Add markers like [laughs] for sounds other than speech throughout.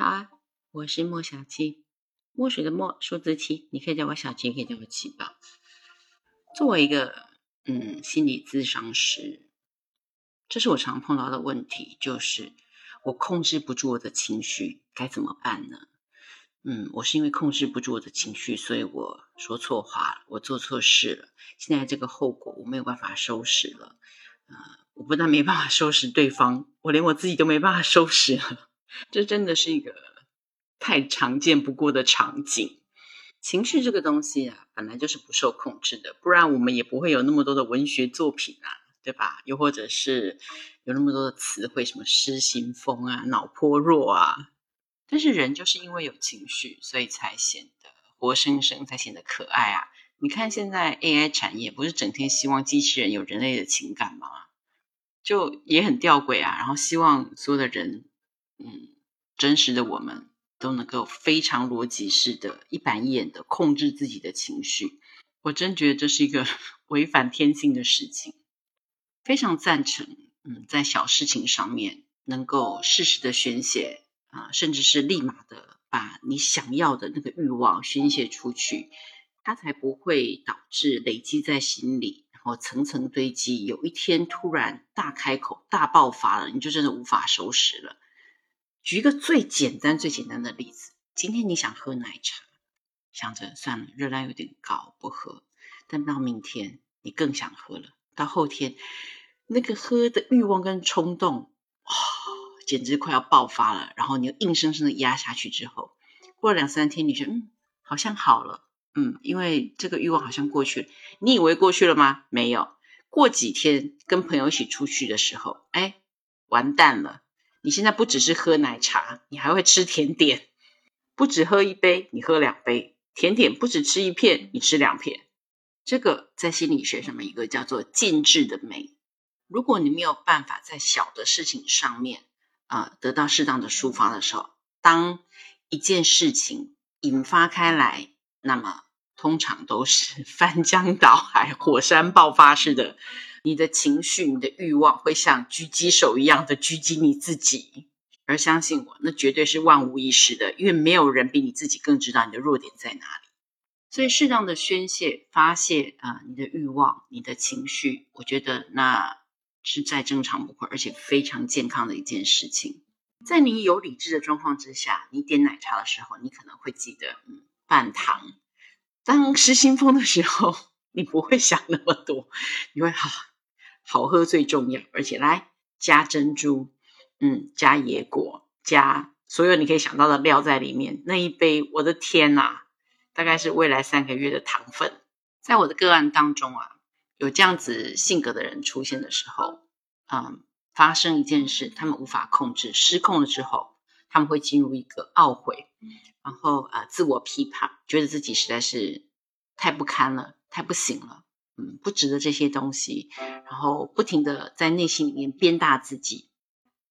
好啊，我是莫小七，墨水的墨，数字七，你可以叫我小七，可以叫我七宝。作为一个嗯心理咨商师，这是我常碰到的问题，就是我控制不住我的情绪，该怎么办呢？嗯，我是因为控制不住我的情绪，所以我说错话了，我做错事了，现在这个后果我没有办法收拾了。呃，我不但没办法收拾对方，我连我自己都没办法收拾。这真的是一个太常见不过的场景。情绪这个东西啊，本来就是不受控制的，不然我们也不会有那么多的文学作品啊，对吧？又或者是有那么多的词汇，什么失心疯啊、脑颇弱啊。但是人就是因为有情绪，所以才显得活生生，才显得可爱啊！你看现在 AI 产业，不是整天希望机器人有人类的情感吗？就也很吊诡啊。然后希望所有的人。嗯，真实的我们都能够非常逻辑式的、一板一眼的控制自己的情绪。我真觉得这是一个 [laughs] 违反天性的事情。非常赞成，嗯，在小事情上面能够适时的宣泄啊，甚至是立马的把你想要的那个欲望宣泄出去，它才不会导致累积在心里，然后层层堆积，有一天突然大开口、大爆发了，你就真的无法收拾了。举一个最简单、最简单的例子，今天你想喝奶茶，想着算了，热量有点高，不喝。但到明天你更想喝了，到后天那个喝的欲望跟冲动，哇，简直快要爆发了。然后你又硬生生的压下去之后，过了两三天，你觉得嗯，好像好了，嗯，因为这个欲望好像过去了。你以为过去了吗？没有。过几天跟朋友一起出去的时候，哎，完蛋了。你现在不只是喝奶茶，你还会吃甜点。不止喝一杯，你喝两杯甜点；不止吃一片，你吃两片。这个在心理学上面一个叫做禁制的美。如果你没有办法在小的事情上面啊得到适当的抒发的时候，当一件事情引发开来，那么通常都是 [laughs] 翻江倒海、火山爆发式的。你的情绪、你的欲望会像狙击手一样的狙击你自己，而相信我，那绝对是万无一失的，因为没有人比你自己更知道你的弱点在哪里。所以，适当的宣泄、发泄啊，你的欲望、你的情绪，我觉得那是再正常不过，而且非常健康的一件事情。在你有理智的状况之下，你点奶茶的时候，你可能会记得嗯半糖；当失心疯的时候，你不会想那么多，你会好。好喝最重要，而且来加珍珠，嗯，加野果，加所有你可以想到的料在里面。那一杯，我的天呐，大概是未来三个月的糖分。在我的个案当中啊，有这样子性格的人出现的时候，嗯，发生一件事，他们无法控制，失控了之后，他们会进入一个懊悔，然后啊，自我批判，觉得自己实在是太不堪了，太不行了。嗯，不值得这些东西，然后不停的在内心里面鞭打自己，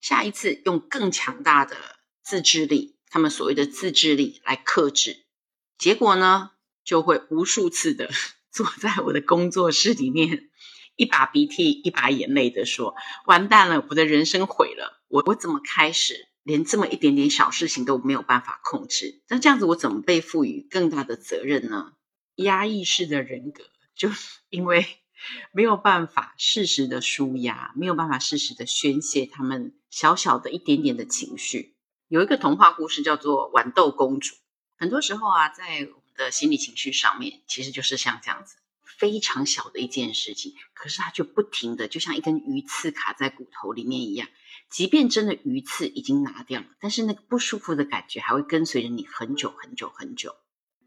下一次用更强大的自制力，他们所谓的自制力来克制，结果呢，就会无数次的 [laughs] 坐在我的工作室里面，一把鼻涕一把眼泪的说：“完蛋了，我的人生毁了，我我怎么开始连这么一点点小事情都没有办法控制？那这样子我怎么被赋予更大的责任呢？压抑式的人格。”就是 [laughs] 因为没有办法适时的舒压，没有办法适时的宣泄他们小小的一点点的情绪。有一个童话故事叫做《豌豆公主》。很多时候啊，在我们的心理情绪上面，其实就是像这样子，非常小的一件事情，可是它就不停的，就像一根鱼刺卡在骨头里面一样。即便真的鱼刺已经拿掉了，但是那个不舒服的感觉还会跟随着你很久很久很久。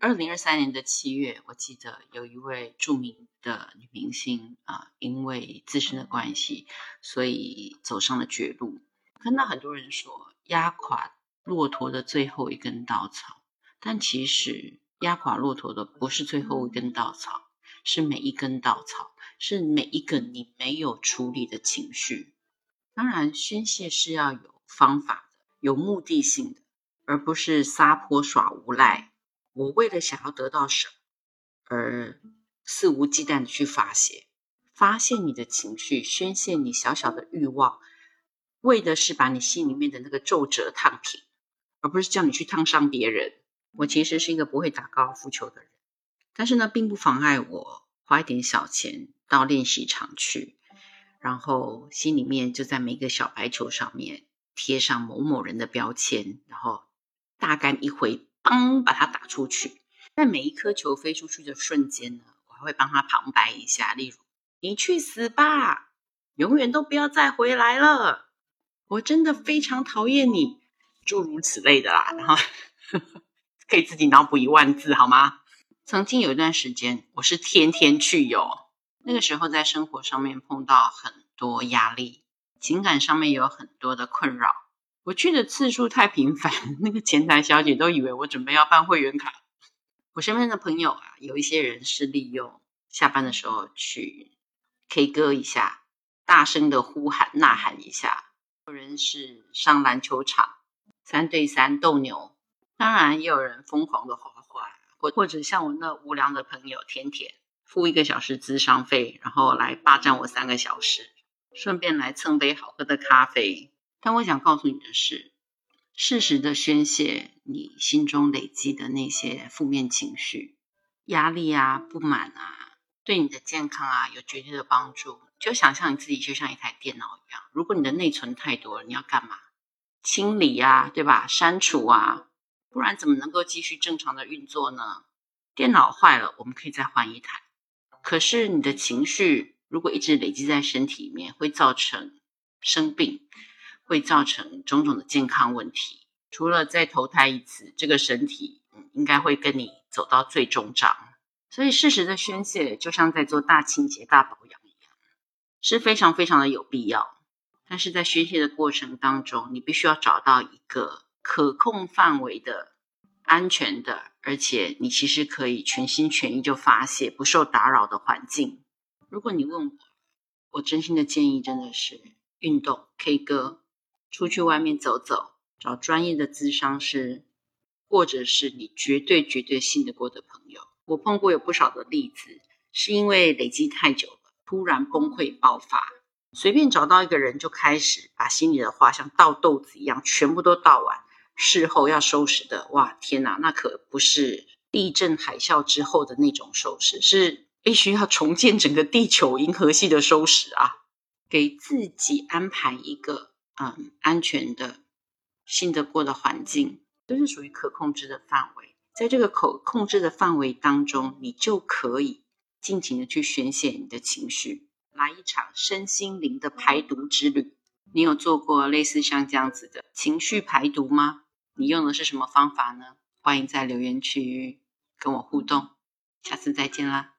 二零二三年的七月，我记得有一位著名的女明星啊，因为自身的关系，所以走上了绝路。看到很多人说压垮骆驼的最后一根稻草，但其实压垮骆驼的不是最后一根稻草，是每一根稻草，是每一个你没有处理的情绪。当然，宣泄是要有方法的，有目的性的，而不是撒泼耍无赖。我为了想要得到什么而肆无忌惮的去发泄，发泄你的情绪，宣泄你小小的欲望，为的是把你心里面的那个皱褶烫平。而不是叫你去烫伤别人。我其实是一个不会打高尔夫球的人，但是呢，并不妨碍我花一点小钱到练习场去，然后心里面就在每个小白球上面贴上某某人的标签，然后大干一回，邦，把它打出去。在每一颗球飞出去的瞬间呢，我还会帮他旁白一下，例如“你去死吧，永远都不要再回来了，我真的非常讨厌你”，诸如此类的啦。然后 [laughs] 可以自己脑补一万字好吗？曾经有一段时间，我是天天去游。那个时候在生活上面碰到很多压力，情感上面有很多的困扰。我去的次数太频繁，[laughs] 那个前台小姐都以为我准备要办会员卡。我身边的朋友啊，有一些人是利用下班的时候去 K 歌一下，大声的呼喊呐喊一下；有人是上篮球场三对三斗牛，当然也有人疯狂的画画，或或者像我那无良的朋友甜甜，付一个小时资商费，然后来霸占我三个小时，顺便来蹭杯好喝的咖啡。但我想告诉你的是。适时的宣泄你心中累积的那些负面情绪、压力啊、不满啊，对你的健康啊有绝对的帮助。就想象你自己就像一台电脑一样，如果你的内存太多了，你要干嘛？清理呀，对吧？删除啊，不然怎么能够继续正常的运作呢？电脑坏了，我们可以再换一台。可是你的情绪如果一直累积在身体里面，会造成生病。会造成种种的健康问题。除了再投胎一次，这个身体应该会跟你走到最终章。所以适时的宣泄，就像在做大清洁、大保养一样，是非常非常的有必要。但是在宣泄的过程当中，你必须要找到一个可控范围的、安全的，而且你其实可以全心全意就发泄、不受打扰的环境。如果你问我，我真心的建议真的是运动、K 歌。出去外面走走，找专业的咨商师，或者是你绝对绝对信得过的朋友。我碰过有不少的例子，是因为累积太久了，突然崩溃爆发，随便找到一个人就开始把心里的话像倒豆子一样全部都倒完，事后要收拾的，哇天哪，那可不是地震海啸之后的那种收拾，是必须要重建整个地球银河系的收拾啊！给自己安排一个。嗯，安全的、信得过的环境，都是属于可控制的范围。在这个可控制的范围当中，你就可以尽情的去宣泄你的情绪，来一场身心灵的排毒之旅。你有做过类似像这样子的情绪排毒吗？你用的是什么方法呢？欢迎在留言区跟我互动。下次再见啦！